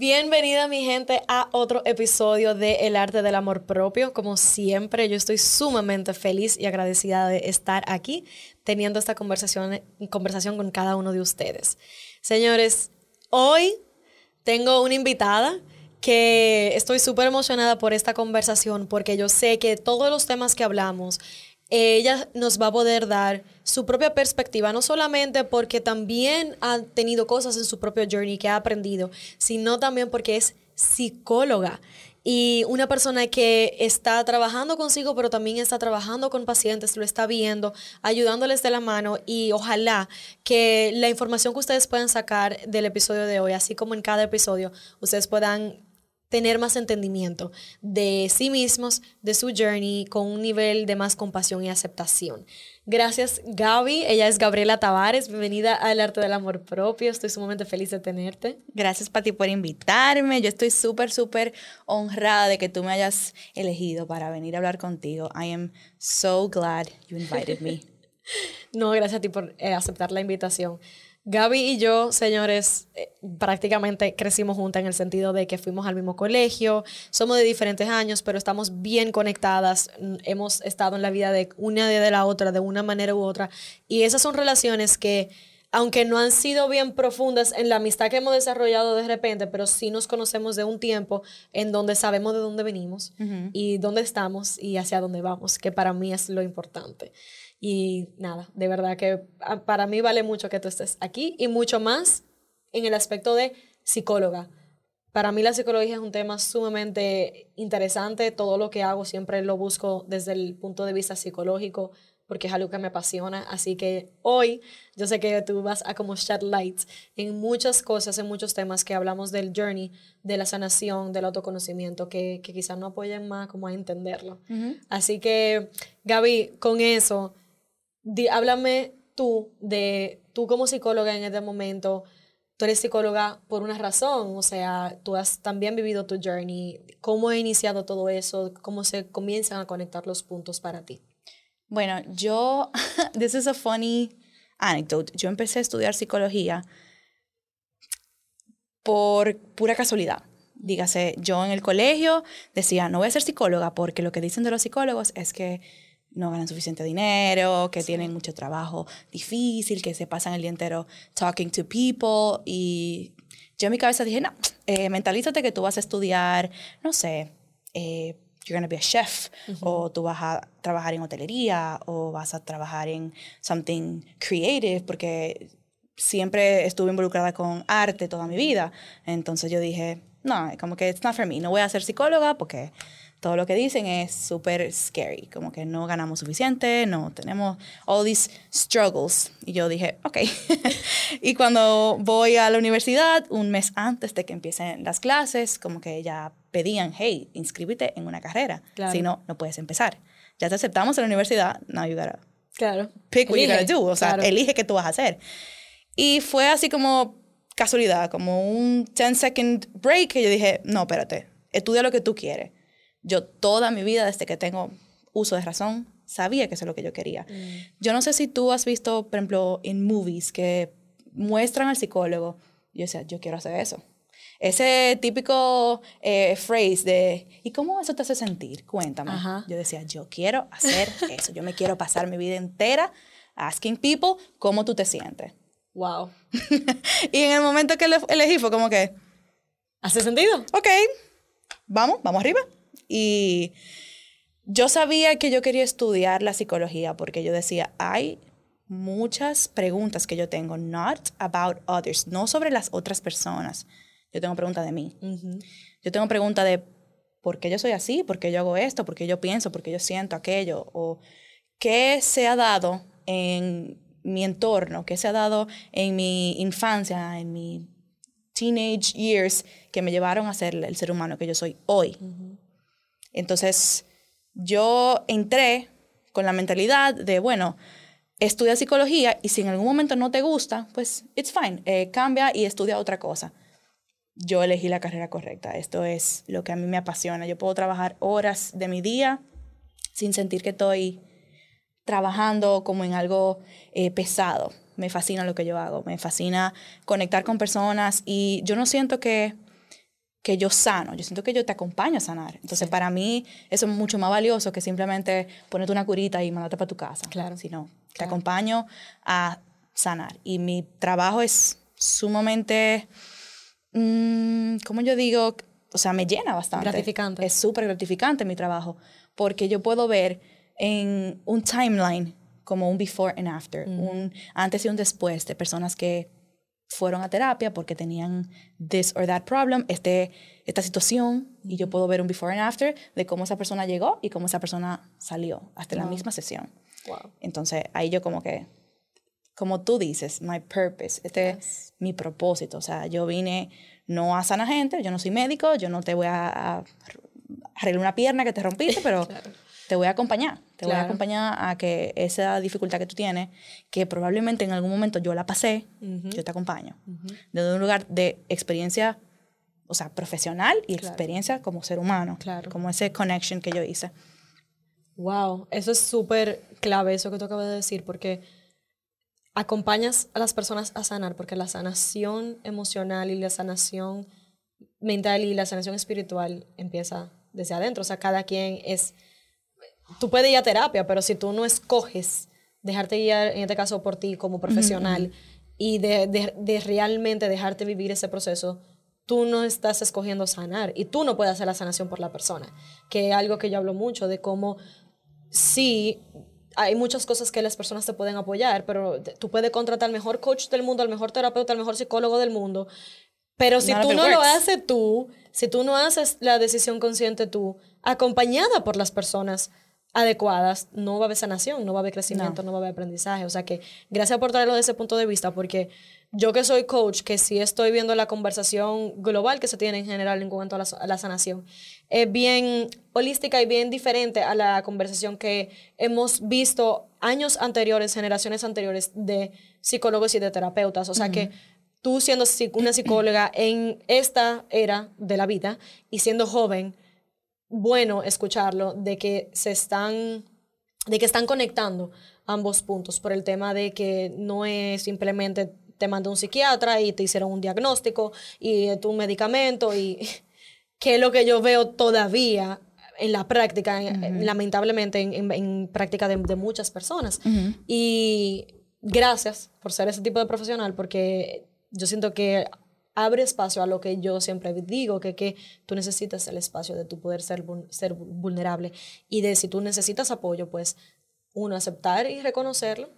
Bienvenida mi gente a otro episodio de El arte del amor propio. Como siempre, yo estoy sumamente feliz y agradecida de estar aquí teniendo esta conversación, conversación con cada uno de ustedes. Señores, hoy tengo una invitada que estoy súper emocionada por esta conversación porque yo sé que todos los temas que hablamos ella nos va a poder dar su propia perspectiva, no solamente porque también ha tenido cosas en su propio journey que ha aprendido, sino también porque es psicóloga y una persona que está trabajando consigo, pero también está trabajando con pacientes, lo está viendo, ayudándoles de la mano y ojalá que la información que ustedes puedan sacar del episodio de hoy, así como en cada episodio, ustedes puedan tener más entendimiento de sí mismos, de su journey, con un nivel de más compasión y aceptación. Gracias, Gaby. Ella es Gabriela Tavares. Bienvenida al Arte del Amor Propio. Estoy sumamente feliz de tenerte. Gracias, Pati, por invitarme. Yo estoy súper, súper honrada de que tú me hayas elegido para venir a hablar contigo. I am so glad you invited me. no, gracias a ti por eh, aceptar la invitación. Gaby y yo, señores, eh, prácticamente crecimos juntas en el sentido de que fuimos al mismo colegio, somos de diferentes años, pero estamos bien conectadas, mm, hemos estado en la vida de una de la otra, de una manera u otra, y esas son relaciones que, aunque no han sido bien profundas en la amistad que hemos desarrollado de repente, pero sí nos conocemos de un tiempo en donde sabemos de dónde venimos y dónde estamos y hacia dónde vamos, que para mí es lo importante. Y nada, de verdad que ah, para mí vale mucho que tú estés aquí y mucho más en el aspecto de psicóloga. Para mí la psicología es un tema sumamente interesante. Todo lo que hago siempre lo busco desde el punto de vista psicológico porque es algo que me apasiona. Así que hoy yo sé que tú vas a como shed lights en muchas cosas, en muchos temas que hablamos del journey, de la sanación, del autoconocimiento, que, que quizás no apoyen más como a entenderlo. Así que, Gaby, con eso háblame tú de, tú como psicóloga en este momento, tú eres psicóloga por una razón, o sea, tú has también vivido tu journey, ¿cómo ha iniciado todo eso? ¿Cómo se comienzan a conectar los puntos para ti? Bueno, yo, this is a funny anecdote, yo empecé a estudiar psicología por pura casualidad. Dígase, yo en el colegio decía, no voy a ser psicóloga porque lo que dicen de los psicólogos es que no ganan suficiente dinero, que tienen mucho trabajo difícil, que se pasan el día entero talking to people. Y yo en mi cabeza dije, no, eh, mentalízate que tú vas a estudiar, no sé, eh, you're going to be a chef, o tú vas a trabajar en hotelería, o vas a trabajar en something creative, porque siempre estuve involucrada con arte toda mi vida. Entonces yo dije, no, como que it's not for me, no voy a ser psicóloga porque todo lo que dicen es súper scary, como que no ganamos suficiente, no tenemos all these struggles. Y yo dije, ok. y cuando voy a la universidad, un mes antes de que empiecen las clases, como que ya pedían, hey, inscríbete en una carrera, si no, no puedes empezar. Ya te aceptamos en la universidad, now you gotta claro. pick what you gotta do, o sea, elige qué tú vas a hacer. Y fue así como casualidad, como un 10 second break que yo dije, no, espérate, estudia lo que tú quieres yo toda mi vida, desde que tengo uso de razón, sabía que eso es lo que yo quería. Mm. Yo no sé si tú has visto, por ejemplo, en movies que muestran al psicólogo. Yo decía, yo quiero hacer eso. Ese típico eh, phrase de, ¿y cómo eso te hace sentir? Cuéntame. Yo decía, yo quiero hacer eso. Yo me quiero pasar mi vida entera asking people cómo tú te sientes. Wow. y en el momento que elegí fue como que... ¿Hace sentido? Ok, vamos, vamos arriba. Y yo sabía que yo quería estudiar la psicología porque yo decía, hay muchas preguntas que yo tengo, not about others, no sobre las otras personas. Yo tengo preguntas de mí. Yo tengo preguntas de por qué yo soy así, por qué yo hago esto, por qué yo pienso, por qué yo siento aquello, o qué se ha dado en mi entorno, qué se ha dado en mi infancia, en mi teenage years, que me llevaron a ser el ser humano que yo soy hoy. Entonces, yo entré con la mentalidad de, bueno, estudia psicología y si en algún momento no te gusta, pues it's fine, eh, cambia y estudia otra cosa. Yo elegí la carrera correcta, esto es lo que a mí me apasiona. Yo puedo trabajar horas de mi día sin sentir que estoy trabajando como en algo eh, pesado. Me fascina lo que yo hago, me fascina conectar con personas y yo no siento que, que yo sano, yo siento que yo te acompaño a sanar. Entonces, para mí eso es mucho más valioso que simplemente ponerte una curita y mandarte para tu casa. Claro. Sino, te acompaño a sanar. Y mi trabajo es sumamente, mm, ¿cómo yo digo? O sea, me llena bastante. Gratificante. Es súper gratificante mi trabajo, porque yo puedo ver en un timeline como un before and after, un antes y un después de personas que fueron a terapia porque tenían this or that problem, este, esta situación, y yo puedo ver un before and after de cómo esa persona llegó y cómo esa persona salió hasta la misma sesión. Wow. Entonces, ahí yo como que, como tú dices, my purpose, este es mi propósito. O sea, yo vine no a sanar gente, yo no soy médico, yo no te voy a, a arreglar una pierna que te rompiste, pero te voy a acompañar. Te voy a Claro. acompañar a que esa dificultad que tú tienes, que probablemente en algún momento yo la pasé, yo te acompaño. Desde un lugar de experiencia, o sea, profesional y Claro. experiencia como ser humano. Claro. Como ese connection que yo hice. Wow, eso es súper clave, eso que tú acabas de decir, porque acompañas a las personas a sanar, porque la sanación emocional y la sanación mental y la sanación espiritual empieza desde adentro. O sea, cada quien es... Tú puedes ir a terapia, pero si tú no escoges dejarte guiar, en este caso por ti como profesional, y de, de- de realmente dejarte vivir ese proceso, tú no estás escogiendo sanar y tú no puedes hacer la sanación por la persona, que es algo que yo hablo mucho de cómo sí hay muchas cosas que las personas te pueden apoyar, pero tú puedes contratar al mejor coach del mundo, al mejor terapeuta, al mejor psicólogo del mundo, pero si tú no lo haces tú, si tú no haces la decisión consciente tú, acompañada por las personas adecuadas, no va a haber sanación, no va a haber crecimiento, no, va a haber aprendizaje. O sea que gracias por traerlo desde ese punto de vista, porque yo que soy coach, que sí estoy viendo la conversación global que se tiene en general en cuanto a la, a la sanación, es bien holística y bien diferente a la conversación que hemos visto años anteriores, generaciones anteriores de psicólogos y de terapeutas. O sea que tú siendo una psicóloga en esta era de la vida y siendo joven, bueno escucharlo de que se están, de que están conectando ambos puntos por el tema de que no es simplemente te mandó un psiquiatra y te hicieron un diagnóstico y tu medicamento y que es lo que yo veo todavía en la práctica, en- en- lamentablemente en, en- en práctica de, de muchas personas. Y gracias por ser ese tipo de profesional, porque yo siento que abre espacio a lo que yo siempre digo, que, que tú necesitas el espacio de tu poder ser, ser vulnerable y de si tú necesitas apoyo, pues uno, aceptar y reconocerlo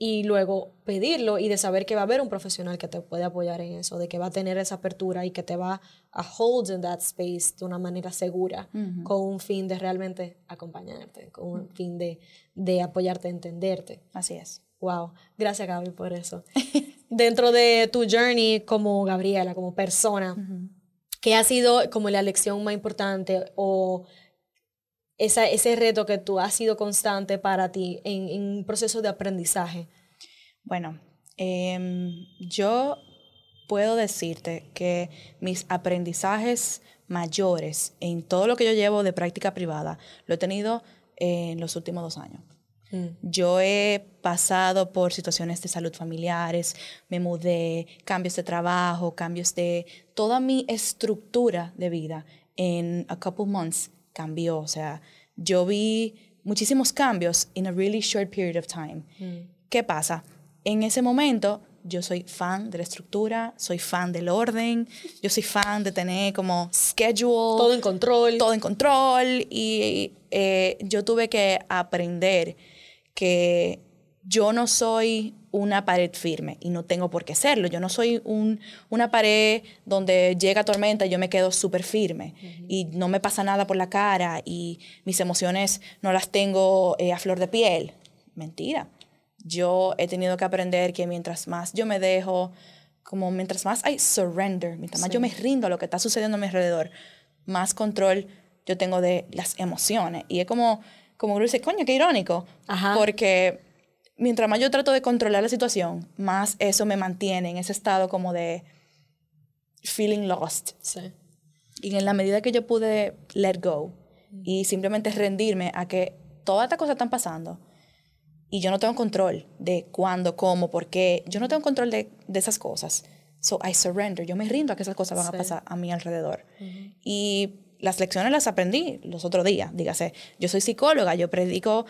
y luego pedirlo y de saber que va a haber un profesional que te puede apoyar en eso, de que va a tener esa apertura y que te va a hold in that space de una manera segura, con un fin de realmente acompañarte, con un fin de, de apoyarte, entenderte. Así es. Wow, gracias Gaby por eso. Dentro de tu journey como Gabriela, como persona, ¿qué ha sido como la lección más importante o esa, ese reto que tú has sido constante para ti en, en un proceso de aprendizaje? Bueno, em, yo puedo decirte que mis aprendizajes mayores en todo lo que yo llevo de práctica privada lo he tenido en los últimos dos años. Yo he pasado por situaciones de salud familiares, me mudé, cambios de trabajo, cambios de toda mi estructura de vida en a couple months cambió. O sea, yo vi muchísimos cambios in a really short period of time. ¿Qué pasa? En ese momento yo soy fan de la estructura, soy fan del orden, yo soy fan de tener como schedule Todo en control. todo en control y eh, yo tuve que aprender que yo no soy una pared firme y no tengo por qué serlo. Yo no soy un, una pared donde llega tormenta y yo me quedo súper firme y no me pasa nada por la cara y mis emociones no las tengo eh, a flor de piel. Mentira. Yo he tenido que aprender que mientras más yo me dejo, como mientras más hay surrender, mientras más yo me rindo a lo que está sucediendo a mi alrededor, más control yo tengo de las emociones. Y es como, como uno dice, coño, qué irónico. Ajá. Porque mientras más yo trato de controlar la situación, más eso me mantiene en ese estado como de feeling lost. Sí. Y en la medida que yo pude let go y simplemente rendirme a que todas estas cosas están pasando y yo no tengo control de cuándo, cómo, por qué, yo no tengo control de, de esas cosas. So I surrender, yo me rindo a que esas cosas van a pasar a mi alrededor. Y las lecciones las aprendí los otros días, dígase, yo soy psicóloga, yo predico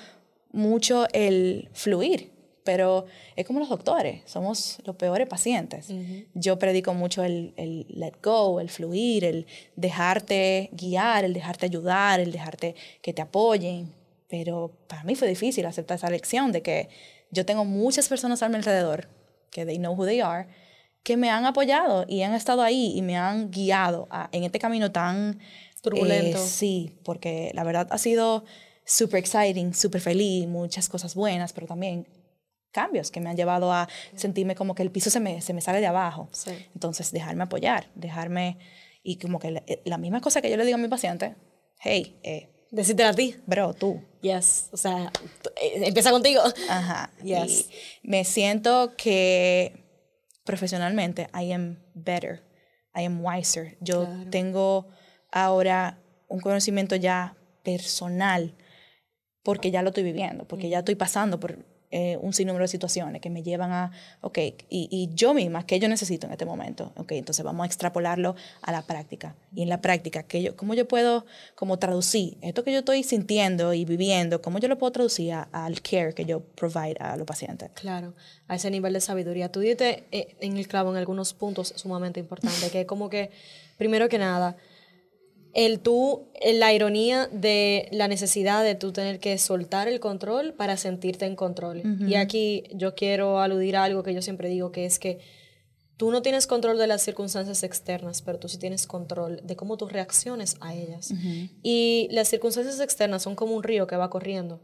mucho el fluir, pero es como los doctores, somos los peores pacientes. Yo predico mucho el, el, let go, el fluir, el dejarte guiar, el dejarte ayudar, el dejarte que te apoyen. Pero para mí fue difícil aceptar esa lección de que yo tengo muchas personas a mi alrededor, que they know who they are, que me han apoyado y han estado ahí y me han guiado a, en este camino tan turbulento. Eh, sí, porque la verdad ha sido súper exciting, súper feliz, muchas cosas buenas, pero también cambios que me han llevado a sentirme como que el piso se me, se me sale de abajo. Sí. Entonces, dejarme apoyar, dejarme... Y como que la, la, misma cosa que yo le digo a mi paciente, hey, eh, Decirte a ti. Bro, tú. Yes. O sea, eh, empieza contigo. Ajá. Yes. Y me siento que profesionalmente I am better. I am wiser. Yo Claro. tengo ahora un conocimiento ya personal porque ya lo estoy viviendo, porque ya estoy pasando por eh, un sinnúmero de situaciones que me llevan a, ok, y, y yo misma, ¿qué yo necesito en este momento? Ok, entonces vamos a extrapolarlo a la práctica. Y en la práctica, ¿qué yo, ¿cómo yo puedo como traducir esto que yo estoy sintiendo y viviendo? ¿Cómo yo lo puedo traducir a- al care que yo provide a los pacientes? Claro, a ese nivel de sabiduría. Tú diste eh, en el clavo en algunos puntos sumamente importantes, que es como que, primero que nada, el tú, eh, la ironía de la necesidad de tú tener que soltar el control para sentirte en control. Y aquí yo quiero aludir a algo que yo siempre digo, que es que tú no tienes control de las circunstancias externas, pero tú sí tienes control de cómo tú reacciones a ellas. Y las circunstancias externas son como un río que va corriendo.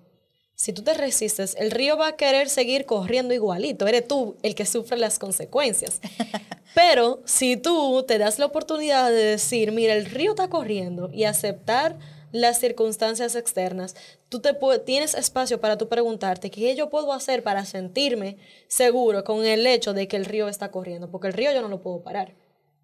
Si tú te resistes, el río va a querer seguir corriendo igualito. Eres tú el que sufre las consecuencias. Pero si tú te das la oportunidad de decir, mira, el río está corriendo y aceptar las circunstancias externas, tú te tienes espacio para tú preguntarte qué yo puedo hacer para sentirme seguro con el hecho de que el río está corriendo, porque el río yo no lo puedo parar.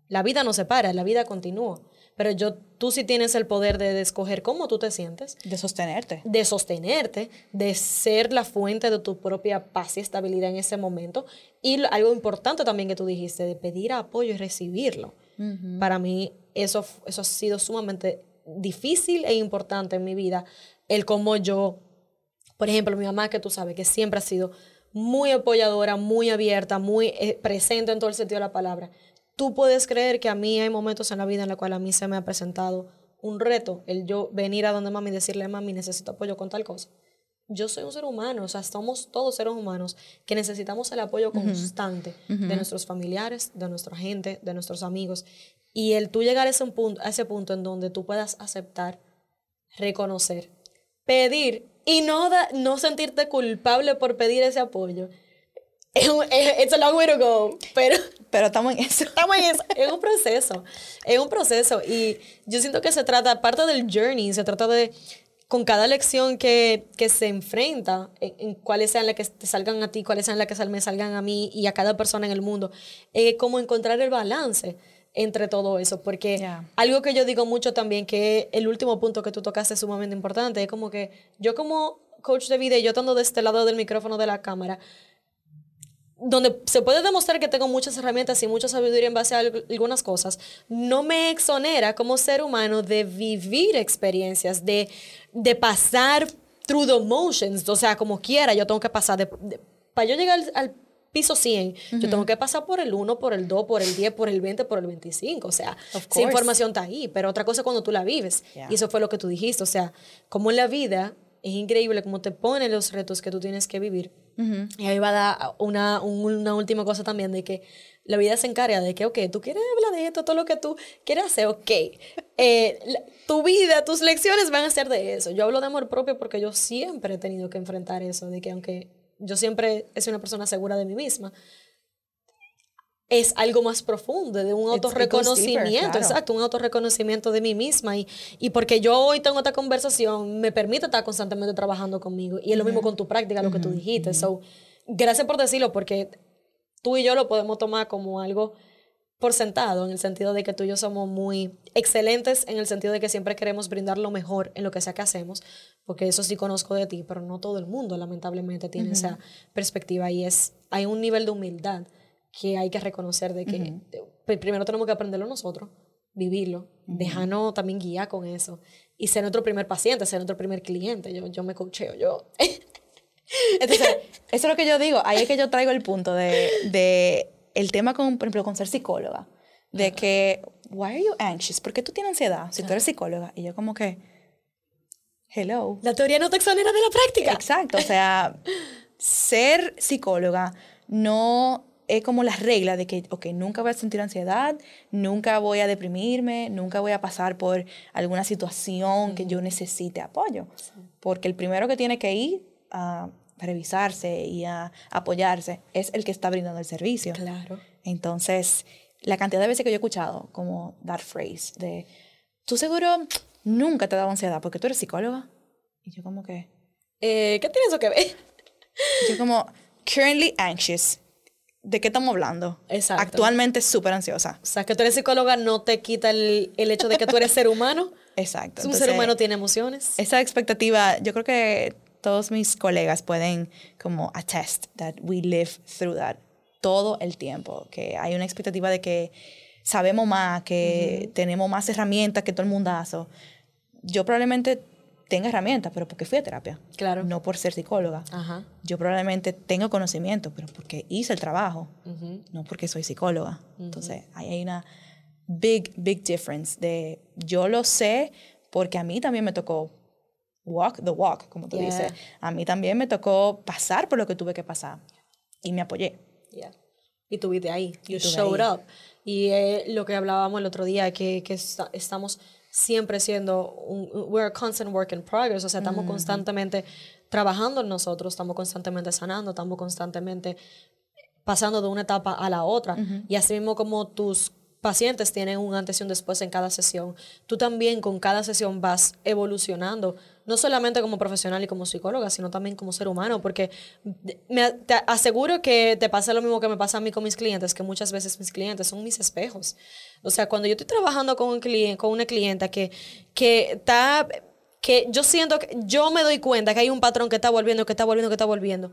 La vida no se para, la vida continúa. Pero yo, tú sí tienes el poder de, de escoger cómo tú te sientes, De sostenerte. de sostenerte, de ser la fuente de tu propia paz y estabilidad en ese momento. Y algo importante también que tú dijiste, de pedir apoyo y recibirlo. Para mí eso, eso ha sido sumamente difícil e importante en mi vida, el cómo yo, por ejemplo, mi mamá, que tú sabes, que siempre ha sido muy apoyadora, muy abierta, muy eh, presente en todo el sentido de la palabra. Tú puedes creer que a mí hay momentos en la vida en los cuales a mí se me ha presentado un reto, el yo venir a donde mami y decirle, mami, necesito apoyo con tal cosa. Yo soy un ser humano, o sea, somos todos seres humanos que necesitamos el apoyo constante de nuestros familiares, de nuestra gente, de nuestros amigos. Y el tú llegar a ese punto, a ese punto en donde tú puedas aceptar, reconocer, pedir y no, da- no sentirte culpable por pedir ese apoyo. It's a long way to go, pero Pero estamos en eso. estamos en eso. Es un proceso, es un proceso. Y yo siento que se trata, parte del journey, se trata de, con cada lección que, que se enfrenta, en, en cuáles sean las que te salgan a ti, cuáles sean las que sal- me salgan a mí y a cada persona en el mundo, eh, como encontrar el balance entre todo eso, porque Yeah. algo que yo digo mucho también, que el último punto que tú tocaste es sumamente importante, es como que yo como coach de vida y yo estando de este lado del micrófono de la cámara, donde se puede demostrar que tengo muchas herramientas y mucha sabiduría en base a alg- algunas cosas, no me exonera como ser humano de vivir experiencias, de, de pasar through the motions, o sea, como quiera, yo tengo que pasar, de, de- para yo llegar al, al piso 100, yo tengo que pasar por el 1, por el 2, por el 10, por el 20, por el 25, o sea, esa información está ahí, pero otra cosa es cuando tú la vives, Yeah. y eso fue lo que tú dijiste, o sea, como en la vida es increíble como te pone los retos que tú tienes que vivir. Y ahí va a dar una, un- una última cosa también de que la vida se encarga de que, ok, tú quieres hablar de esto, todo lo que tú quieres hacer, ok. Eh, tu vida, tus lecciones van a ser de eso. Yo hablo de amor propio porque yo siempre he tenido que enfrentar eso, de que aunque yo siempre he sido una persona segura de mí misma, es algo más profundo, de un autorreconocimiento, claro. exacto, un autorreconocimiento de mí misma. Y, y porque yo hoy tengo esta conversación, me permite estar constantemente trabajando conmigo. Y es lo mismo con tu práctica, lo que tú dijiste. So, gracias por decirlo, porque tú y yo lo podemos tomar como algo por sentado, en el sentido de que tú y yo somos muy excelentes, en el sentido de que siempre queremos brindar lo mejor en lo que sea que hacemos, porque eso sí conozco de ti, pero no todo el mundo lamentablemente tiene esa perspectiva y es, hay un nivel de humildad que hay que reconocer de que primero tenemos que aprenderlo nosotros, vivirlo, dejarnos también guiar con eso y ser nuestro primer paciente, ser nuestro primer cliente. Yo, yo me coacheo, yo... Entonces, eso es lo que yo digo, ahí es que yo traigo el punto de, de el tema, con, por ejemplo, con ser psicóloga, de que, why are you anxious? ¿Por qué tú tienes ansiedad si tú eres psicóloga? Y yo como que, hello. La teoría no te exonera de la práctica. Exacto, o sea, ser psicóloga no es como la regla de que, ok, nunca voy a sentir ansiedad, nunca voy a deprimirme, nunca voy a pasar por alguna situación que yo necesite apoyo. Porque el primero que tiene que ir a revisarse y a apoyarse es el que está brindando el servicio. Claro. Entonces, la cantidad de veces que yo he escuchado como that phrase de, tú seguro nunca te da ansiedad porque tú eres psicóloga. Y yo como que... Eh, ¿Qué tiene eso que ver? Yo como, currently anxious. ¿De qué estamos hablando? Exacto. Actualmente súper ansiosa. O sea, que tú eres psicóloga no te quita el, el hecho de que tú eres ser humano. Exacto. un ser humano tiene emociones. Esa expectativa, yo creo que todos mis colegas pueden como attest that we live through that todo el tiempo, que hay una expectativa de que sabemos más, que tenemos más herramientas que todo el mundazo. Yo probablemente tenga herramientas, pero porque fui a terapia. Claro. No por ser psicóloga. Ajá. Yo probablemente tengo conocimiento, pero porque hice el trabajo, no porque soy psicóloga. Entonces, ahí hay una big, big difference de yo lo sé porque a mí también me tocó walk the walk, como tú dices. A mí también me tocó pasar por lo que tuve que pasar y me apoyé. Yeah. Y tuviste ahí, you showed up. Y eh, lo que hablábamos el otro día, que, que estamos siempre siendo un we're a constant work in progress, o sea, estamos constantemente trabajando en nosotros, estamos constantemente sanando, estamos constantemente pasando de una etapa a la otra. Y así mismo como tus pacientes tienen un antes y un después en cada sesión, tú también con cada sesión vas evolucionando, no solamente como profesional y como psicóloga, sino también como ser humano, porque me, te aseguro que te pasa lo mismo que me pasa a mí con mis clientes, que muchas veces mis clientes son mis espejos. O sea, cuando yo estoy trabajando con, un cliente, con una clienta que, que está que yo siento que yo me doy cuenta que hay un patrón que está volviendo, que está volviendo, que está volviendo.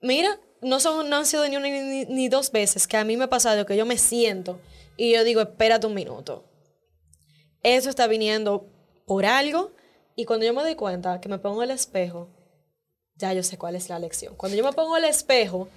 Mira, no, son, no han sido ni una ni, ni, dos veces que a mí me ha pasado que yo me siento y yo digo, espérate un minuto. Eso está viniendo por algo. Y cuando yo me doy cuenta que me pongo el espejo, ya yo sé cuál es la lección. Cuando yo me pongo el espejo,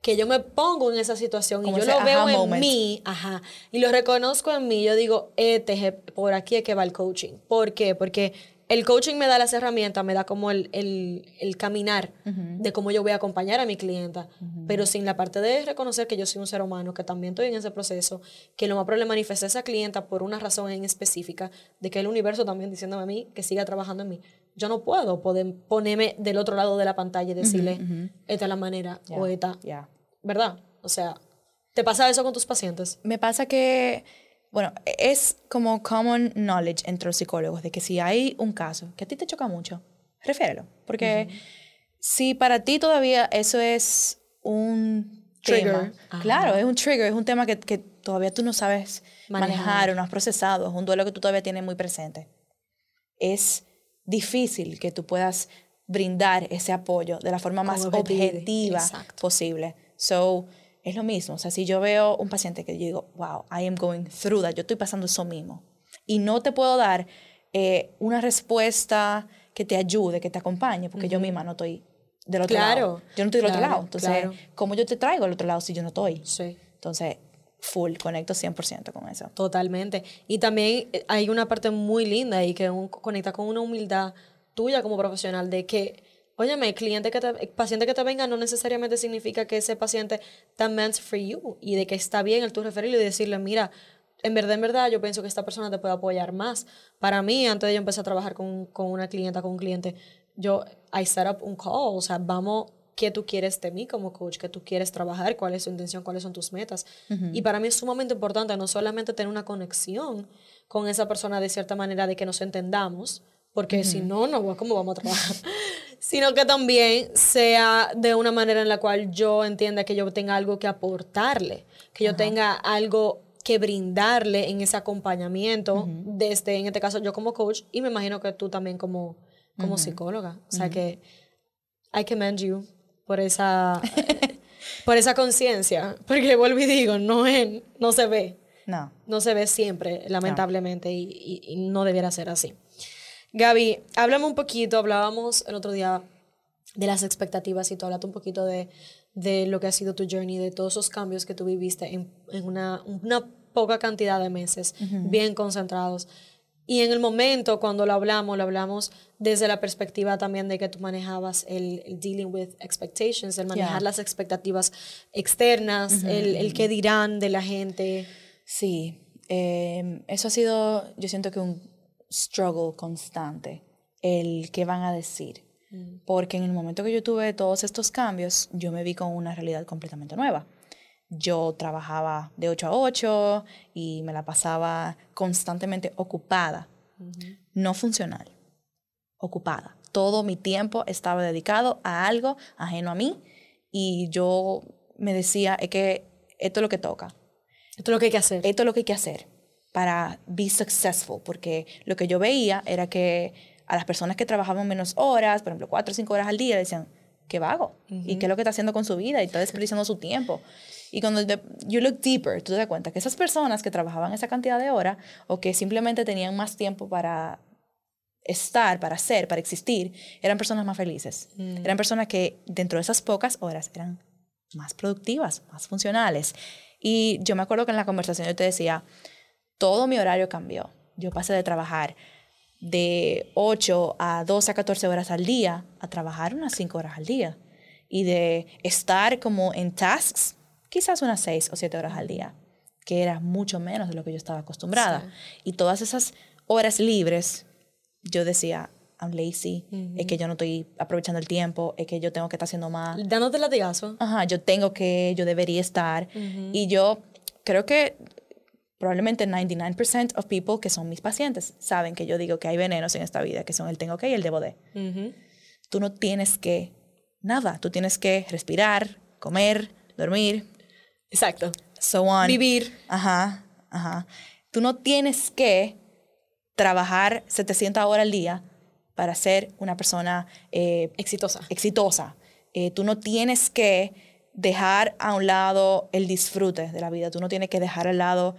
que yo me pongo en esa situación y yo lo veo en mí, ajá, y lo reconozco en mí, yo digo, este, por aquí es que va el coaching. ¿Por qué? Porque el coaching me da las herramientas, me da como el, el, el caminar de cómo yo voy a acompañar a mi clienta, pero sin la parte de reconocer que yo soy un ser humano, que también estoy en ese proceso, que lo más probable manifesté a esa clienta por una razón en específica, de que el universo también diciéndome a mí que siga trabajando en mí. Yo no puedo poder ponerme del otro lado de la pantalla y decirle, esta es la manera o esta, ¿verdad? O sea, ¿te pasa eso con tus pacientes? Me pasa que bueno, es como common knowledge entre los psicólogos de que si hay un caso que a ti te choca mucho, refiérelo. Porque si para ti todavía eso es un trigger, claro, es un trigger, es un tema que, que todavía tú no sabes manejar. o no has procesado, es un duelo que tú todavía tienes muy presente. Es difícil que tú puedas brindar ese apoyo de la forma más objetiva posible. So, es lo mismo. O sea, si yo veo un paciente que yo digo, wow, I am going through that, yo estoy pasando eso mismo. Y no te puedo dar eh, una respuesta que te ayude, que te acompañe, porque yo misma no estoy del otro lado. Yo no estoy del otro lado. Entonces, ¿cómo yo te traigo al otro lado si yo no estoy? Sí. Entonces, full, conecto 100% con eso. Totalmente. Y también eh, hay una parte muy linda y que conecta con una humildad tuya como profesional de que Óyeme, el cliente que te, paciente que te venga no necesariamente significa que ese paciente está meant for you y de que está bien el tú referirlo y decirle, mira, en verdad, en verdad, yo pienso que esta persona te puede apoyar más. Para mí, antes de yo empezar a trabajar con, con una clienta, con un cliente, yo, I set up un call, o sea, vamos, ¿qué tú quieres de mí como coach? ¿Qué tú quieres trabajar? ¿Cuál es tu intención? ¿Cuáles son tus metas? Y para mí es sumamente importante no solamente tener una conexión con esa persona de cierta manera de que nos entendamos, porque si no, no, ¿cómo vamos a trabajar? sino que también sea de una manera en la cual yo entienda que yo tenga algo que aportarle, que yo tenga algo que brindarle en ese acompañamiento, desde, en este caso, yo como coach, y me imagino que tú también como, como psicóloga. O sea que I commend you por esa, por esa conciencia, porque vuelvo y digo, no, es, no se ve. No. No se ve siempre, lamentablemente, Y, y, no debiera ser así. Gaby, háblame un poquito, hablábamos el otro día de las expectativas y tú hablaste un poquito de, de lo que ha sido tu journey, de todos esos cambios que tú viviste en, en una, una, poca cantidad de meses, bien concentrados. Y en el momento cuando lo hablamos, lo hablamos desde la perspectiva también de que tú manejabas el, dealing with expectations, el manejar las expectativas externas, el, el qué dirán de la gente. Sí, em, eso ha sido, yo siento que un struggle constante, el qué van a decir. Mm. Porque en el momento que yo tuve todos estos cambios, yo me vi con una realidad completamente nueva. Yo trabajaba de 8 a 8 y me la pasaba constantemente ocupada, no funcional, ocupada. Todo mi tiempo estaba dedicado a algo ajeno a mí y yo me decía, es que esto es lo que toca. Esto es lo que hay que hacer. Esto es lo que hay que hacer para be successful, porque lo que yo veía era que a las personas que trabajaban menos horas, por ejemplo, cuatro o cinco horas al día, decían, qué vago, y qué es lo que está haciendo con su vida, y está desperdiciando su tiempo. Y cuando you look deeper, tú te das cuenta que esas personas que trabajaban esa cantidad de horas o que simplemente tenían más tiempo para estar, para ser, para existir, eran personas más felices. Mm. Eran personas que dentro de esas pocas horas eran más productivas, más funcionales. Y yo me acuerdo que en la conversación yo te decía, todo mi horario cambió. Yo pasé de trabajar de 8 a 12 a 14 horas al día a trabajar unas 5 horas al día. Y de estar como en tasks, quizás unas 6 o 7 horas al día, que era mucho menos de lo que yo estaba acostumbrada. Y todas esas horas libres, yo decía, I'm lazy, es que yo no estoy aprovechando el tiempo, es que yo tengo que estar haciendo más. Dándote latigazo. Ajá, yo tengo que, yo debería estar. Y yo creo que probablemente 99% of people que son mis pacientes saben que yo digo que hay venenos en esta vida, que son el tengo que y el debo de. Tú no tienes que nada, tú tienes que respirar, comer, dormir. Exacto. So on. Vivir. Ajá, ajá. Tú no tienes que trabajar 700 horas al día para ser una persona eh, exitosa. exitosa. Eh, tú no tienes que dejar a un lado el disfrute de la vida. Tú no tienes que dejar al lado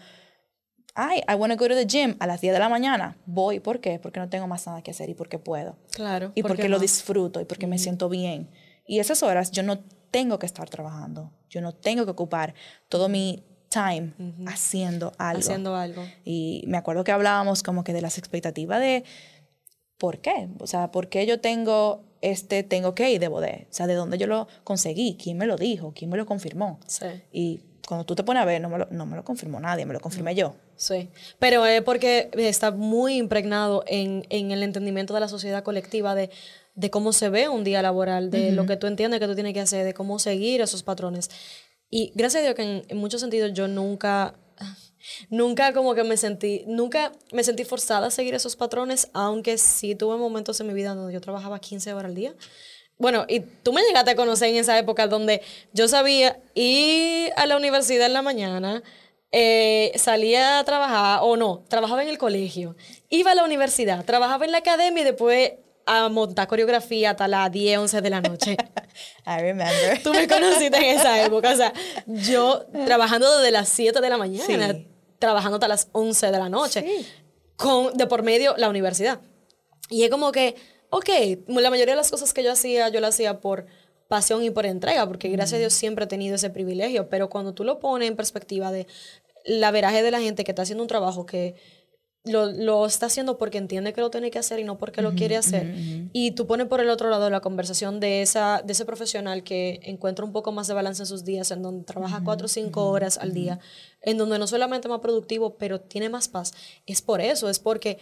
ay, I want to go to the gym a las 10 de la mañana. Voy, ¿por qué? Porque no tengo más nada que hacer y porque puedo. Claro. Y porque lo disfruto y porque me siento bien. Y esas horas yo no tengo que estar trabajando. Yo no tengo que ocupar todo mi time haciendo algo. Haciendo algo. Y me acuerdo que hablábamos como que de las expectativas de ¿por qué? O sea, ¿por qué yo tengo este tengo que y debo de? O sea, ¿de dónde yo lo conseguí? ¿Quién me lo dijo? ¿Quién me lo confirmó? Sí. Y cuando tú te pones a ver, no me lo, no me lo confirmó nadie, me lo confirmé yo. Sí, pero es porque está muy impregnado en, en, el entendimiento de la sociedad colectiva de, de cómo se ve un día laboral, de lo que tú entiendes que tú tienes que hacer, de cómo seguir esos patrones. Y gracias a Dios que en, muchos sentidos yo nunca, nunca como que me sentí, nunca me sentí forzada a seguir esos patrones, aunque sí tuve momentos en mi vida donde yo trabajaba 15 horas al día. Bueno, y tú me llegaste a conocer en esa época donde yo sabía ir a la universidad en la mañana, eh, salía a trabajar, o no, trabajaba en el colegio, iba a la universidad, trabajaba en la academia y después a montar coreografía hasta las 10, 11 de la noche. I remember. Tú me conociste en esa época. O sea, yo trabajando desde las 7 de la mañana, trabajando hasta las 11 de la noche, con de por medio la universidad. Y es como que, ok, la mayoría de las cosas que yo hacía, yo las hacía por pasión y por entrega, porque gracias a Dios siempre he tenido ese privilegio, pero cuando tú lo pones en perspectiva de la veraje de la gente que está haciendo un trabajo que lo, lo, está haciendo porque entiende que lo tiene que hacer y no porque lo quiere hacer. Y tú pones por el otro lado la conversación de, esa, de ese profesional que encuentra un poco más de balance en sus días, en donde trabaja cuatro o cinco horas al día, en donde no solamente es más productivo, pero tiene más paz. Es por eso, es porque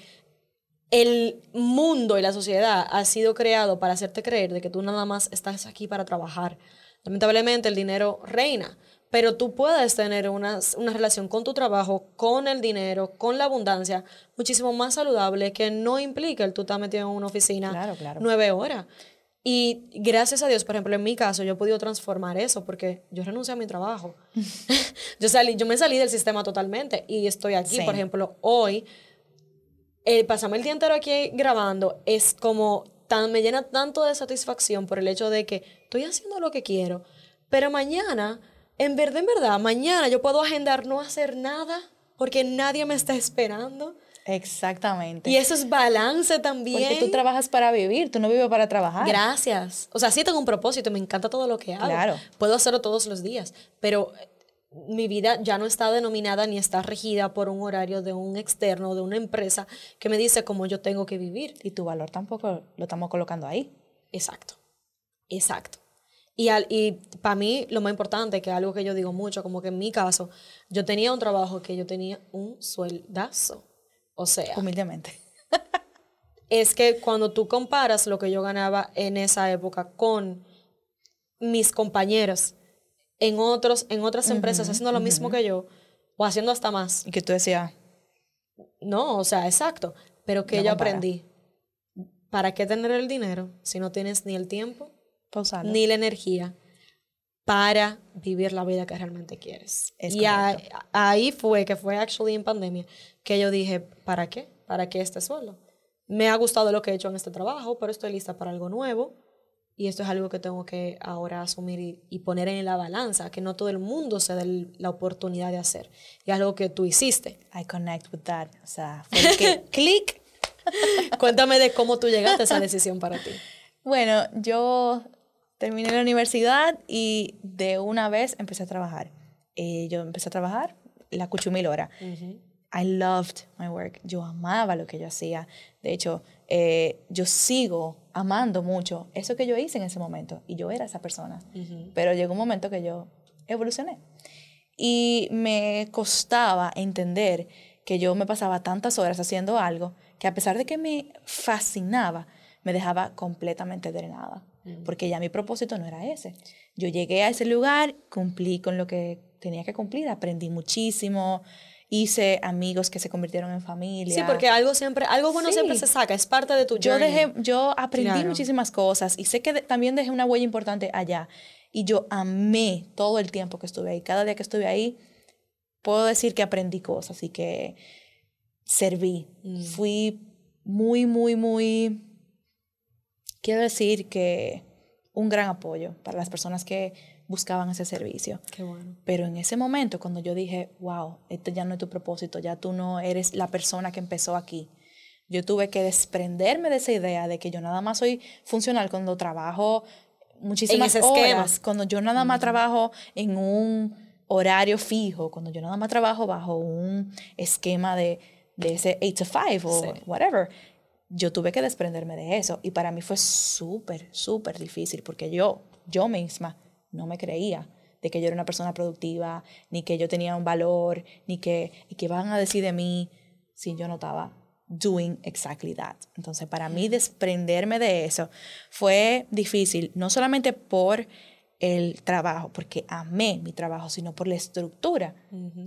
el mundo y la sociedad ha sido creado para hacerte creer de que tú nada más estás aquí para trabajar. Lamentablemente el dinero reina pero tú puedes tener una, una, relación con tu trabajo, con el dinero, con la abundancia, muchísimo más saludable que no implica el tú estar metido en una oficina nueve horas. Y gracias a Dios, por ejemplo, en mi caso, yo he podido transformar eso porque yo renuncié a mi trabajo. yo, salí, yo me salí del sistema totalmente y estoy aquí. Sí. Por ejemplo, hoy, el pasarme el día entero aquí grabando es como tan, me llena tanto de satisfacción por el hecho de que estoy haciendo lo que quiero. Pero mañana, en verdad, en verdad, mañana yo puedo agendar no hacer nada porque nadie me está esperando. Exactamente. Y eso es balance también. Porque tú trabajas para vivir, tú no vives para trabajar. Gracias. O sea, sí tengo un propósito, me encanta todo lo que hago. Claro. Puedo hacerlo todos los días, pero eh, mi vida ya no está denominada ni está regida por un horario de un externo, de una empresa que me dice cómo yo tengo que vivir. Y tu valor tampoco lo estamos colocando ahí. Exacto. Exacto. Y, al- y para mí lo más importante, que es algo que yo digo mucho, como que en mi caso, yo tenía un trabajo que yo tenía un sueldazo. O sea, Humildemente. es que cuando tú comparas lo que yo ganaba en esa época con mis compañeros en, otros, en otras empresas haciendo lo mismo que yo o haciendo hasta más. Y que tú decías, No, o sea, exacto. Pero que No yo compara. aprendí. ¿Para qué tener el dinero si no tienes ni el tiempo pausarlo. ni la energía para vivir la vida que realmente quieres? Es y a- ahí fue, que fue actually en pandemia, que yo dije, ¿para qué? ¿Para qué este sueldo? Me ha gustado lo que he hecho en este trabajo, pero estoy lista para algo nuevo. Y esto es algo que tengo que ahora asumir y, y poner en la balanza, que no todo el mundo se dé la oportunidad de hacer. Y es algo que tú hiciste. I connect with that. O sea, fue que clic. Cuéntame de cómo tú llegaste a esa decisión para ti. Bueno, yo terminé la universidad y de una vez empecé a trabajar. Eh, yo empecé a trabajar la cuchumil hora. I loved my work. Yo amaba lo que yo hacía. De hecho, eh, yo sigo amando mucho eso que yo hice en ese momento. Y yo era esa persona. Pero llegó un momento que yo evolucioné. Y me costaba entender que yo me pasaba tantas horas haciendo algo que a pesar de que me fascinaba, me dejaba completamente drenada. Porque ya mi propósito no era ese. Yo llegué a ese lugar, cumplí con lo que tenía que cumplir, aprendí muchísimo, hice amigos que se convirtieron en familia. Sí, porque algo siempre, algo bueno Sí. siempre se saca, es parte de tu Yo journey. dejé, yo aprendí Claro. muchísimas cosas y sé que de- también dejé una huella importante allá. Y yo amé todo el tiempo que estuve ahí. Cada día que estuve ahí, puedo decir que aprendí cosas y que serví. Mm. Fui muy, muy, muy, quiero decir que un gran apoyo para las personas que buscaban ese servicio. Qué bueno. Pero en ese momento, cuando yo dije, wow, esto ya no es tu propósito, ya tú no eres la persona que empezó aquí, yo tuve que desprenderme de esa idea de que yo nada más soy funcional cuando trabajo muchísimas ese esquema. horas, cuando yo nada más trabajo en un horario fijo, cuando yo nada más trabajo bajo un esquema de, de ese 8 to 5 o Sí. whatever. Yo tuve que desprenderme de eso y para mí fue súper, súper difícil porque yo, yo misma no me creía de que yo era una persona productiva, ni que yo tenía un valor, ni que, y que van a decir de mí si yo no estaba doing exactly that. Entonces, para mí desprenderme de eso fue difícil, no solamente por el trabajo, porque amé mi trabajo, sino por la estructura.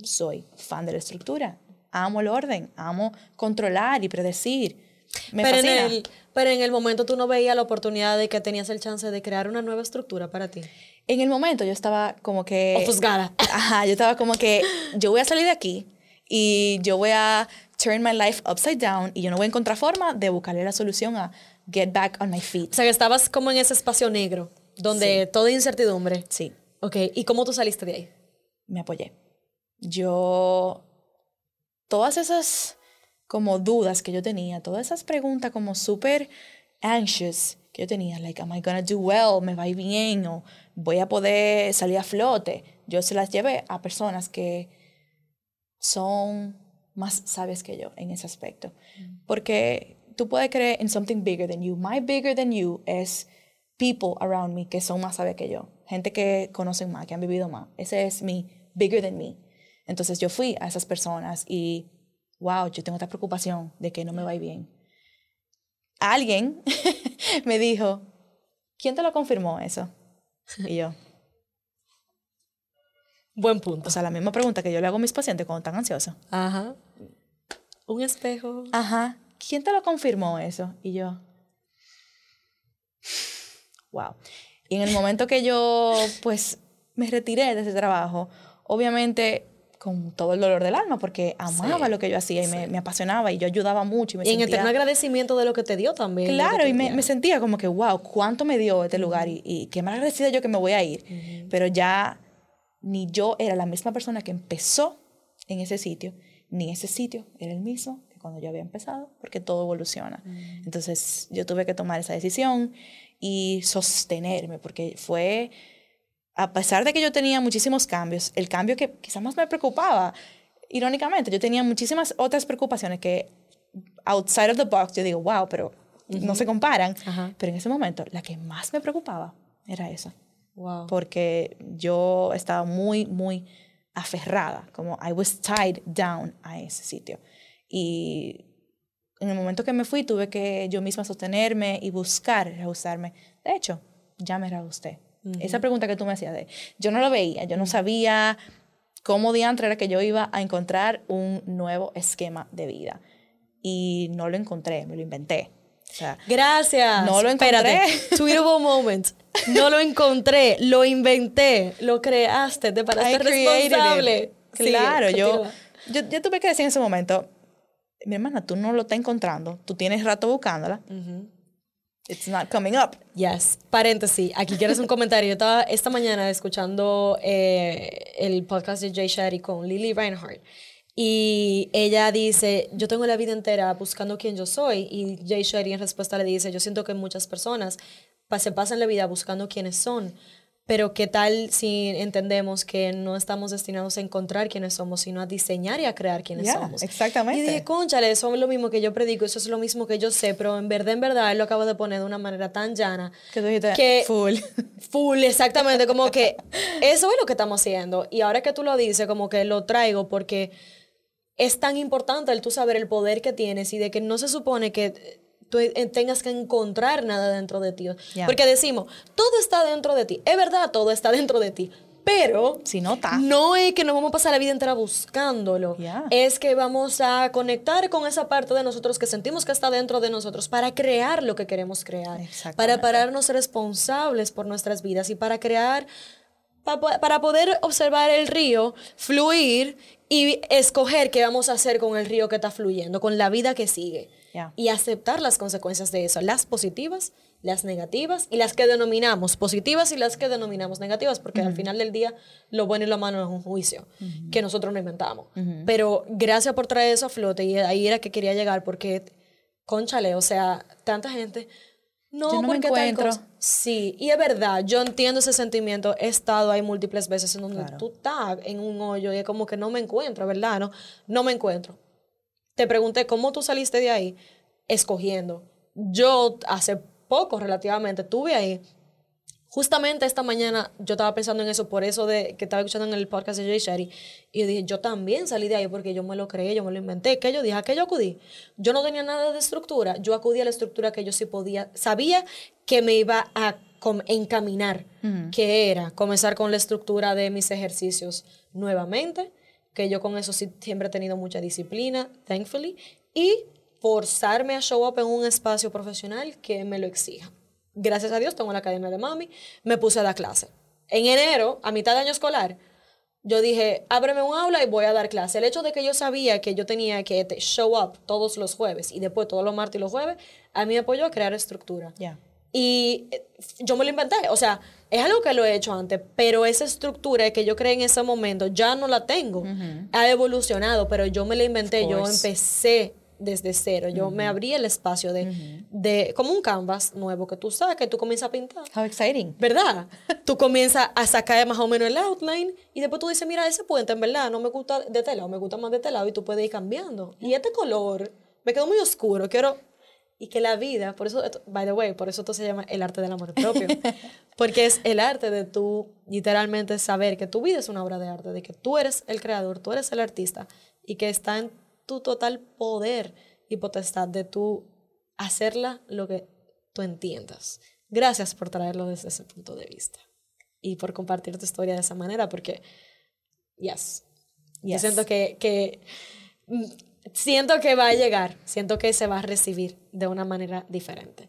Soy fan de la estructura. Amo el orden, amo controlar y predecir. Me pero, en fascina. el, pero en el momento tú no veías la oportunidad de que tenías el chance de crear una nueva estructura para ti. En el momento yo estaba como que... Ofuscada. Ajá, yo estaba como que yo voy a salir de aquí y yo voy a turn my life upside down y yo no voy a encontrar forma de buscarle la solución a get back on my feet. O sea, que estabas como en ese espacio negro, donde toda incertidumbre. Sí, Ok, ¿y cómo tú saliste de ahí? me apoyé. Yo, todas esas como dudas que yo tenía, todas esas preguntas como súper anxious que yo tenía, like, am I gonna do well? ¿Me va a ir bien? ¿O voy a poder salir a flote? Yo se las llevé a personas que son más sabias que yo en ese aspecto. Porque tú puedes creer en something bigger than you. My bigger than you es people around me que son más sabias que yo. Gente que conocen más, que han vivido más. Ese es mi bigger than me. Entonces yo fui a esas personas y, wow, yo tengo esta preocupación de que no me va a ir bien. Alguien me dijo, ¿quién te lo confirmó eso? Y yo, Buen punto. o sea, la misma pregunta que yo le hago a mis pacientes cuando están ansiosos. Ajá. Un espejo. Ajá, ¿quién te lo confirmó eso? Y yo, Wow. Y en el momento que yo, pues, me retiré de ese trabajo, obviamente con todo el dolor del alma, porque amaba lo que yo hacía y me, me, apasionaba y yo ayudaba mucho. Y, me y en eterno agradecimiento de lo que te dio también. Claro, y me, me, sentía como que, wow, cuánto me dio este lugar y, y, qué más agradecida yo que me voy a ir. Pero ya ni yo era la misma persona que empezó en ese sitio, ni ese sitio era el mismo que cuando yo había empezado, porque todo evoluciona. Entonces yo tuve que tomar esa decisión y sostenerme, porque fue a pesar de que yo tenía muchísimos cambios, el cambio que quizás más me preocupaba, irónicamente, yo tenía muchísimas otras preocupaciones que outside of the box, yo digo, wow, pero no se comparan. Pero en ese momento, la que más me preocupaba era. Wow. Porque yo estaba muy, muy aferrada, como I was tied down a ese sitio. Y en el momento que me fui, tuve que yo misma sostenerme y buscar reajustarme. De hecho, ya me reajusté. Esa pregunta que tú me hacías de, yo no lo veía, yo no sabía cómo diantre era que yo iba a encontrar un nuevo esquema de vida. Y no lo encontré, me lo inventé. O sea, Gracias. No lo encontré. Espérate. Tweetable moment. No lo encontré, lo inventé, lo creaste, te paraste responsable. Claro, yo, yo, yo tuve que decir en ese momento, mi hermana, tú no lo estás encontrando, tú tienes rato buscándola. It's not coming up. Yes. Paréntesis. Aquí quieres un comentario. Yo estaba esta mañana escuchando eh, el podcast de Jay Shetty con Lily Reinhardt. Y ella dice, yo tengo la vida entera buscando quién yo soy. Y Jay Shetty en respuesta le dice, yo siento que muchas personas se pasan la vida buscando quiénes son. Pero qué tal si entendemos que no estamos destinados a encontrar quiénes somos, sino a diseñar y a crear quiénes Yeah, somos. exactamente. Y dije, conchale, eso es lo mismo que yo predico, eso es lo mismo que yo sé, pero en verdad, en verdad, él lo acabo de poner de una manera tan llana. Que tú dijiste, que- full. Full, exactamente, como que eso es lo que estamos haciendo. Y ahora que tú lo dices, como que lo traigo porque es tan importante el tú saber el poder que tienes y de que no se supone que tú eh, tengas que encontrar nada dentro de ti. Porque decimos, todo está dentro de ti. Es verdad, todo está dentro de ti. Pero Si no está. no es que nos vamos a pasar la vida entera buscándolo. Es que vamos a conectar con esa parte de nosotros que sentimos que está dentro de nosotros para crear lo que queremos crear. Para pararnos responsables por nuestras vidas y para crear, pa- pa- para poder observar el río fluir y escoger qué vamos a hacer con el río que está fluyendo, con la vida que sigue. Y aceptar las consecuencias de eso, las positivas, las negativas y las que denominamos positivas y las que denominamos negativas, porque al final del día lo bueno y lo malo es un juicio que nosotros no inventamos. Pero gracias por traer eso a flote y ahí era que quería llegar porque, conchale, o sea, tanta gente... No, Yo no me porque tal encuentro. cosa". Sí, y es verdad, yo entiendo ese sentimiento, he estado ahí múltiples veces en donde Claro. tú estás en un hoyo y es como que no me encuentro, ¿verdad? No, no me encuentro. Te pregunté cómo tú saliste de ahí escogiendo. Yo hace poco relativamente estuve ahí. Justamente esta mañana yo estaba pensando en eso, por eso de que estaba escuchando en el podcast de Jay Shetty, y yo dije, yo también salí de ahí porque yo me lo creé, yo me lo inventé. ¿Qué yo dije? ¿A qué yo acudí? Yo no tenía nada de estructura, yo acudí a la estructura que yo sí podía, sabía que me iba a encaminar, que era comenzar con la estructura de mis ejercicios nuevamente, que yo con eso sí siempre he tenido mucha disciplina, thankfully, y forzarme a show up en un espacio profesional que me lo exija. Gracias a Dios tengo la academia de mami, me puse a dar clase. En enero, a mitad de año escolar, yo dije, ábreme un aula y voy a dar clase. El hecho de que yo sabía que yo tenía que te- show up todos los jueves y después todos los martes y los jueves, a mí me apoyó a crear estructura. Ya. Y eh, yo me lo inventé. O sea, es algo que lo he hecho antes, pero esa estructura que yo creé en ese momento ya no la tengo. Ha evolucionado, pero yo me la inventé. Yo empecé desde cero. Yo me abrí el espacio de, de, como un canvas nuevo que tú sacas y tú comienzas a pintar. How exciting. ¿Verdad? Tú comienzas a sacar más o menos el outline y después tú dices, mira, ese puente en verdad no me gusta de este lado, me gusta más de este lado y tú puedes ir cambiando. Y este color me quedó muy oscuro, quiero... Y que la vida, por eso, by the way, por eso esto se llama el arte del amor propio. Porque es el arte de tú literalmente saber que tu vida es una obra de arte, de que tú eres el creador, tú eres el artista y que está en tu total poder y potestad de tú hacerla lo que tú entiendas. Gracias por traerlo desde ese punto de vista y por compartir tu historia de esa manera, porque, yes, yo Yes. siento que, que siento que va a llegar, siento que se va a recibir de una manera diferente.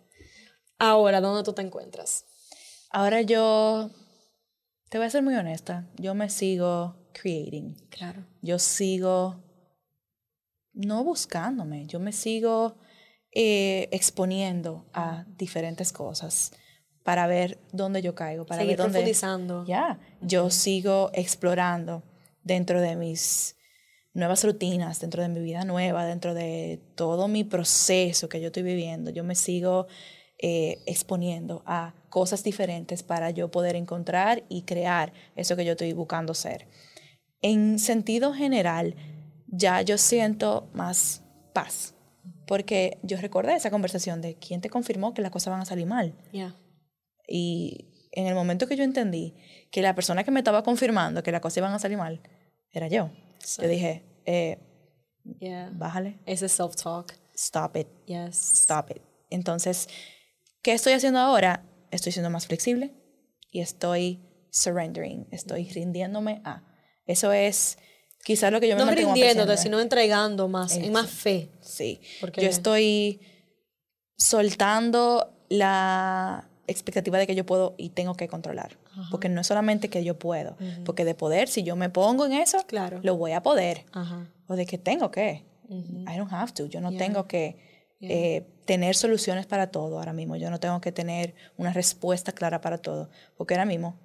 Ahora, ¿dónde tú te encuentras? Ahora yo, te voy a ser muy honesta, yo me sigo creating. Claro. Yo sigo no buscándome, yo me sigo eh, exponiendo a diferentes cosas para ver dónde yo caigo, para Seguir ver dónde... profundizando. Ya, yo sigo explorando dentro de mis nuevas rutinas, dentro de mi vida nueva, dentro de todo mi proceso que yo estoy viviendo. Yo me sigo eh, exponiendo a cosas diferentes para yo poder encontrar y crear eso que yo estoy buscando ser. En sentido general, ya yo siento más paz, porque yo recordé esa conversación de quién te confirmó que las cosas van a salir mal. Yeah. Y en el momento que yo entendí que la persona que me estaba confirmando que las cosas iban a salir mal era yo, Sí. yo dije, eh, Yeah. bájale, Ese self-talk. stop it, Yes. stop it. Entonces, ¿qué estoy haciendo ahora? Estoy siendo más flexible y estoy surrendering, estoy rindiéndome a. Eso es quizás lo que yo me No rindiéndote, sino entregando más, en más fe. Sí. Porque- Yo estoy soltando la expectativa de que yo puedo y tengo que controlar. Porque no es solamente que yo puedo, porque de poder, si yo me pongo en eso, Claro. lo voy a poder. Ajá. O de que tengo que. I don't have to. Yo no tengo que eh, tener soluciones para todo ahora mismo. Yo no tengo que tener una respuesta clara para todo. Porque ahora mismo,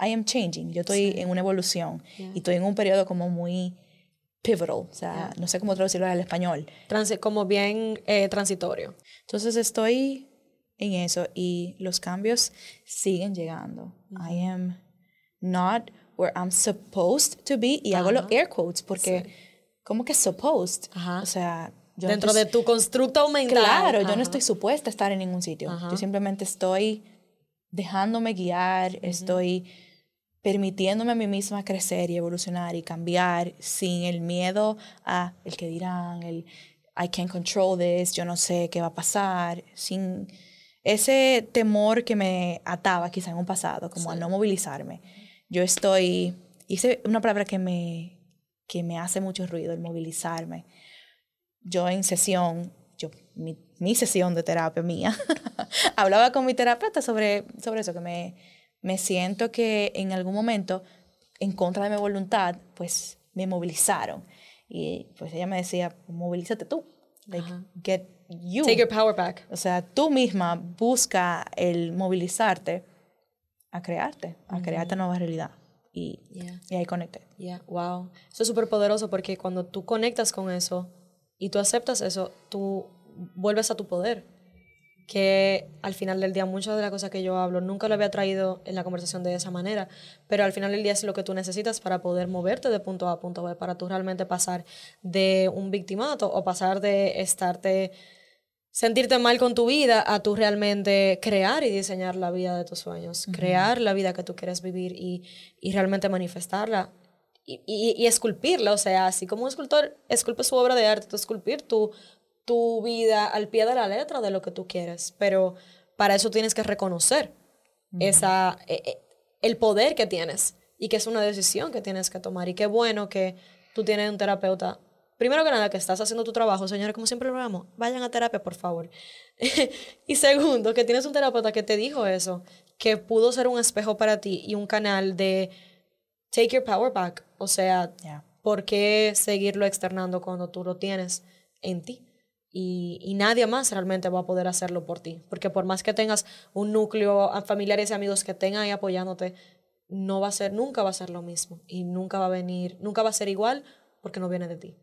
I am changing. Yo estoy en una evolución. Yeah. Y estoy en un periodo como muy pivotal. O sea, no sé cómo traducirlo al español. Transi- como bien eh, transitorio. Entonces estoy en eso y los cambios siguen llegando. I am not where I'm supposed to be y hago los air quotes porque como que supposed, Ajá. o sea, yo no Dentro estoy- de tu constructo mental. Claro, yo Ajá. no estoy supuesta a estar en ningún sitio. Yo simplemente estoy dejándome guiar, estoy permitiéndome a mí misma crecer y evolucionar y cambiar sin el miedo a el que dirán, el I can't control this, yo no sé qué va a pasar, sin ese temor que me ataba quizá en un pasado, como a no movilizarme. Yo estoy, hice una palabra que me, que me hace mucho ruido, el movilizarme yo en sesión, yo, mi, mi sesión de terapia mía, hablaba con mi terapeuta sobre, sobre eso, que me, me siento que en algún momento, en contra de mi voluntad, pues me movilizaron. Y pues ella me decía, movilízate tú. Like, get you. Take your power back. O sea, tú misma busca el movilizarte a crearte, a crearte nueva realidad. Y, Yeah. y ahí conecté. Yeah, wow. Eso es súper poderoso porque cuando tú conectas con eso y tú aceptas eso, tú vuelves a tu poder. Que al final del día, muchas de las cosas que yo hablo nunca lo había traído en la conversación de esa manera, pero al final del día es lo que tú necesitas para poder moverte de punto A a punto B, para tú realmente pasar de un victimato o pasar de estarte sentirte mal con tu vida a tú realmente crear y diseñar la vida de tus sueños, crear la vida que tú quieres vivir y, y realmente manifestarla y, y- y esculpirla. O sea, así como un escultor esculpe su obra de arte, tú esculpir tu, tu vida al pie de la letra de lo que tú quieres. Pero para eso tienes que reconocer esa, eh, eh, el poder que tienes y que es una decisión que tienes que tomar. Y qué bueno que tú tienes un terapeuta. Primero que nada, que estás haciendo tu trabajo, señores, como siempre lo hablamos, vayan a terapia, por favor. y segundo, que tienes un terapeuta que te dijo eso, que pudo ser un espejo para ti y un canal de take your power back. O sea, Yeah. ¿por qué seguirlo externando cuando tú lo tienes en ti? Y, y nadie más realmente va a poder hacerlo por ti. Porque por más que tengas un núcleo, familiares y amigos que tengan ahí apoyándote, no va a ser, nunca va a ser lo mismo. Y nunca va a venir, nunca va a ser igual porque no viene de ti.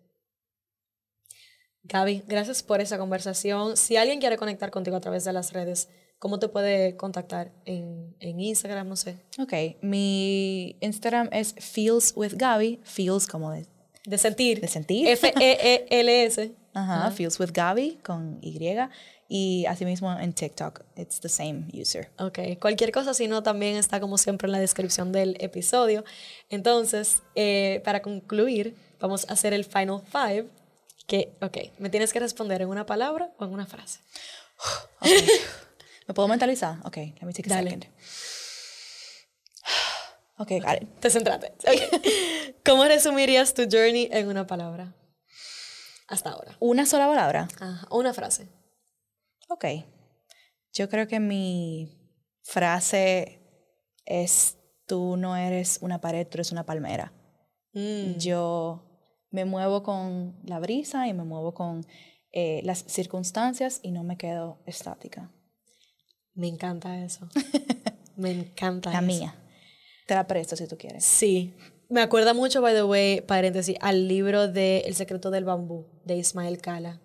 Gaby, gracias por esa conversación. Si alguien quiere conectar contigo a través de las redes, ¿cómo te puede contactar? En, en Instagram, no sé. Ok, mi Instagram es Feels with Gaby, Feels como de, De sentir. de sentir. F-E-E-L-S. Ajá, Feels with Gaby con Y. Y asimismo en TikTok, it's the same user. Ok, cualquier cosa, si no, también está como siempre en la descripción del episodio. Entonces, eh, para concluir, vamos a hacer el final five. Que, ok, me tienes que responder en una palabra o en una frase. ¿Me puedo mentalizar? Ok, let me take a Dale. second. Ok, got it. Te centraste. Ok. ¿Cómo resumirías tu journey en una palabra? Hasta ahora. Una sola palabra. Ajá, Una frase. Ok. Yo creo que mi frase es, tú no eres una pared, tú eres una palmera. Mm. Yo me muevo con la brisa y me muevo con eh, las circunstancias y no me quedo estática. Me encanta eso. Me encanta La eso. mía. Te la presto si tú quieres. Sí. Me acuerda mucho, by the way, paréntesis, al libro de El secreto del bambú, de Ismael Cala.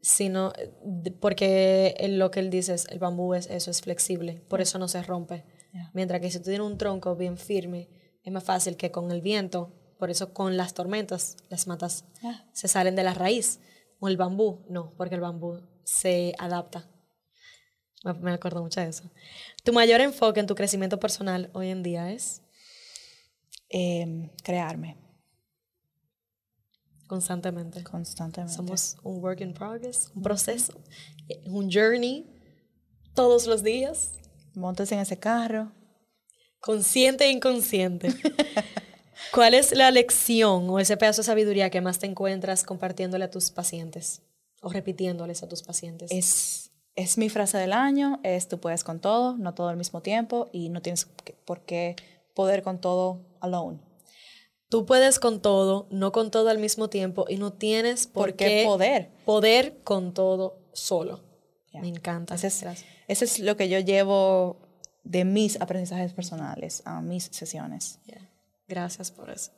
Sino, de- porque lo que él dice es, el bambú es eso, es flexible, por eso no se rompe. Ya. Mientras que si tú tienes un tronco bien firme, es más fácil que con el viento, por eso con las tormentas, las matas Ah. se salen de la raíz. O el bambú, no, porque el bambú se adapta. Me, me acuerdo mucho de eso. Tu mayor enfoque en tu crecimiento personal hoy en día es Em, crearme constantemente. constantemente. Somos un work in progress, un proceso, un journey todos los días, Montes en ese carro. consciente e inconsciente. ¿Cuál es la lección o ese pedazo de sabiduría que más te encuentras compartiéndole a tus pacientes o repitiéndoles a tus pacientes? Es, es mi frase del año, es tú puedes con todo, no todo al mismo tiempo y no tienes por qué poder con todo alone. Tú puedes con todo, no con todo al mismo tiempo y no tienes por, ¿Por qué poder? poder con todo solo. Me encanta. Ese es, Gracias. ese es lo que yo llevo de mis aprendizajes personales a mis sesiones. Gracias por eso.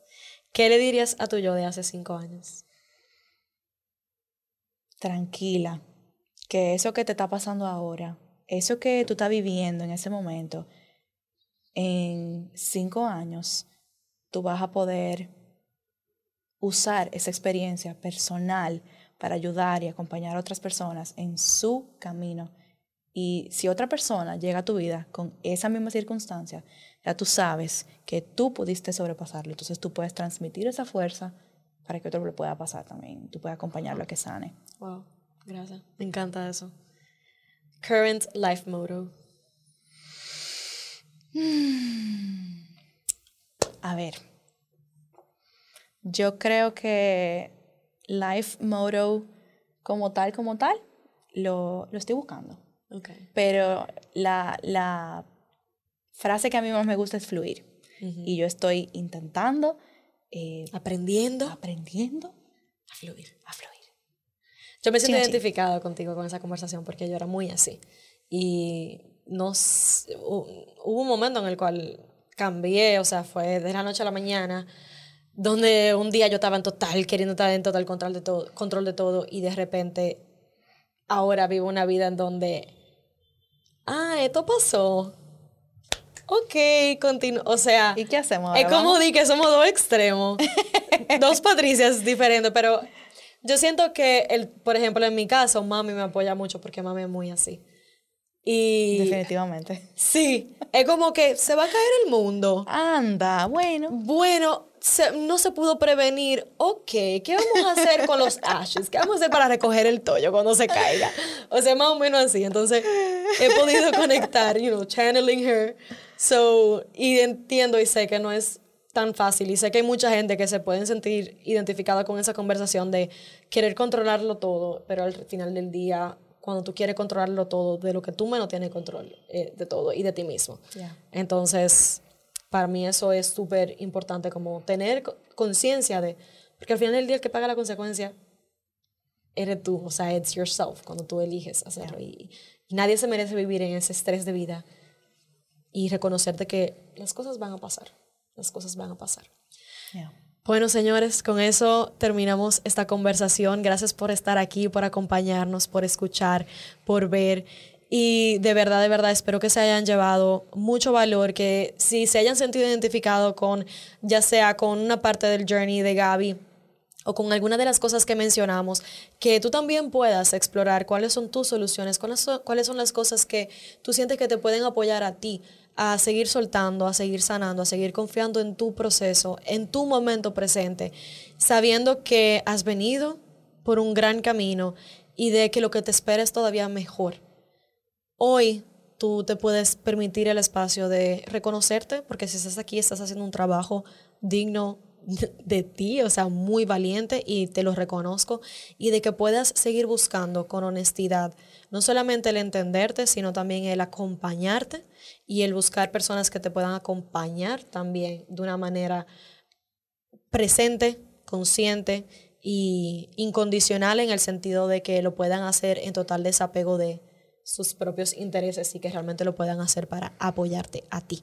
¿Qué le dirías a tu yo de hace cinco años? Tranquila, que eso que te está pasando ahora, eso que tú estás viviendo en ese momento, en cinco años, tú vas a poder usar esa experiencia personal para ayudar y acompañar a otras personas en su camino. Y si otra persona llega a tu vida con esa misma circunstancia, ya tú sabes que tú pudiste sobrepasarlo. Entonces tú puedes transmitir esa fuerza para que otro le pueda pasar también. Tú puedes acompañarlo a que sane. Wow, gracias. Me encanta eso. Current life motto. A ver, yo creo que life motto como tal, como tal, lo, lo estoy buscando. Okay. Pero la, la frase que a mí más me gusta es fluir. Y yo estoy intentando, eh, Aprendiendo aprendiendo a fluir. a fluir. Yo me siento Chin, chin. identificada contigo con esa conversación porque yo era muy así. Y nos, hu- hubo un momento en el cual cambié, o sea, fue de la noche a la mañana, donde un día yo estaba en total, queriendo estar en total control de todo, control de todo y de repente ahora vivo una vida en donde, ah, esto pasó. Ok, continúo. O sea, ¿Y qué hacemos? es como di que somos dos extremos, dos Patricias diferentes, pero yo siento que, el, por ejemplo, en mi caso, mami me apoya mucho porque mami es muy así. Y Definitivamente. sí, es como que se va a caer el mundo. Anda, bueno. Bueno, se- no se pudo prevenir. Ok, ¿qué vamos a hacer con los ashes? ¿Qué vamos a hacer para recoger el tollo cuando se caiga? O sea, más o menos así. Entonces, he podido conectar, you know, channeling her. So, y entiendo y sé que no es tan fácil. Y sé que hay mucha gente que se pueden sentir identificada con esa conversación de querer controlarlo todo, pero al final del día, cuando tú quieres controlarlo todo, de lo que tú menos tienes control eh, de todo y de ti mismo. Entonces, para mí eso es súper importante, como tener co- conciencia de, porque al final del día el que paga la consecuencia eres tú, o sea, it's yourself, cuando tú eliges hacerlo. Y, y nadie se merece vivir en ese estrés de vida y reconocerte que las cosas van a pasar, las cosas van a pasar. Bueno, señores, con eso terminamos esta conversación. Gracias por estar aquí, por acompañarnos, por escuchar, por ver. Y de verdad, de verdad, espero que se hayan llevado mucho valor, que si se hayan sentido identificado con, ya sea con una parte del journey de Gaby, o con alguna de las cosas que mencionamos, que tú también puedas explorar cuáles son tus soluciones, cuáles son, cuáles son las cosas que tú sientes que te pueden apoyar a ti a seguir soltando, a seguir sanando, a seguir confiando en tu proceso, en tu momento presente, sabiendo que has venido por un gran camino y de que lo que te espera es todavía mejor. Hoy tú te puedes permitir el espacio de reconocerte, porque si estás aquí estás haciendo un trabajo digno de ti, o sea, muy valiente y te lo reconozco, y de que puedas seguir buscando con honestidad, no solamente el entenderte, sino también el acompañarte y el buscar personas que te puedan acompañar también de una manera presente, consciente y incondicional en el sentido de que lo puedan hacer en total desapego de sus propios intereses y que realmente lo puedan hacer para apoyarte a ti.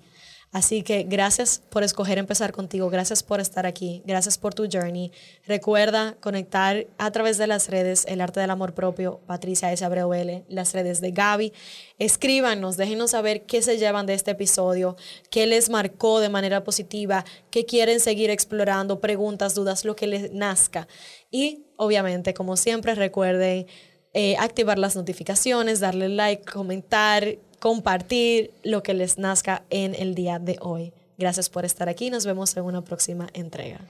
Así que gracias por escoger empezar contigo, gracias por estar aquí, gracias por tu journey. Recuerda conectar a través de las redes El Arte del Amor Propio, Patricia S. Abreu L, las redes de Gaby. Escríbanos, déjenos saber qué se llevan de este episodio, qué les marcó de manera positiva, qué quieren seguir explorando, preguntas, dudas, lo que les nazca. Y obviamente, como siempre, recuerden eh, activar las notificaciones, darle like, comentar, compartir lo que les nazca en el día de hoy. Gracias por estar aquí. Nos vemos en una próxima entrega.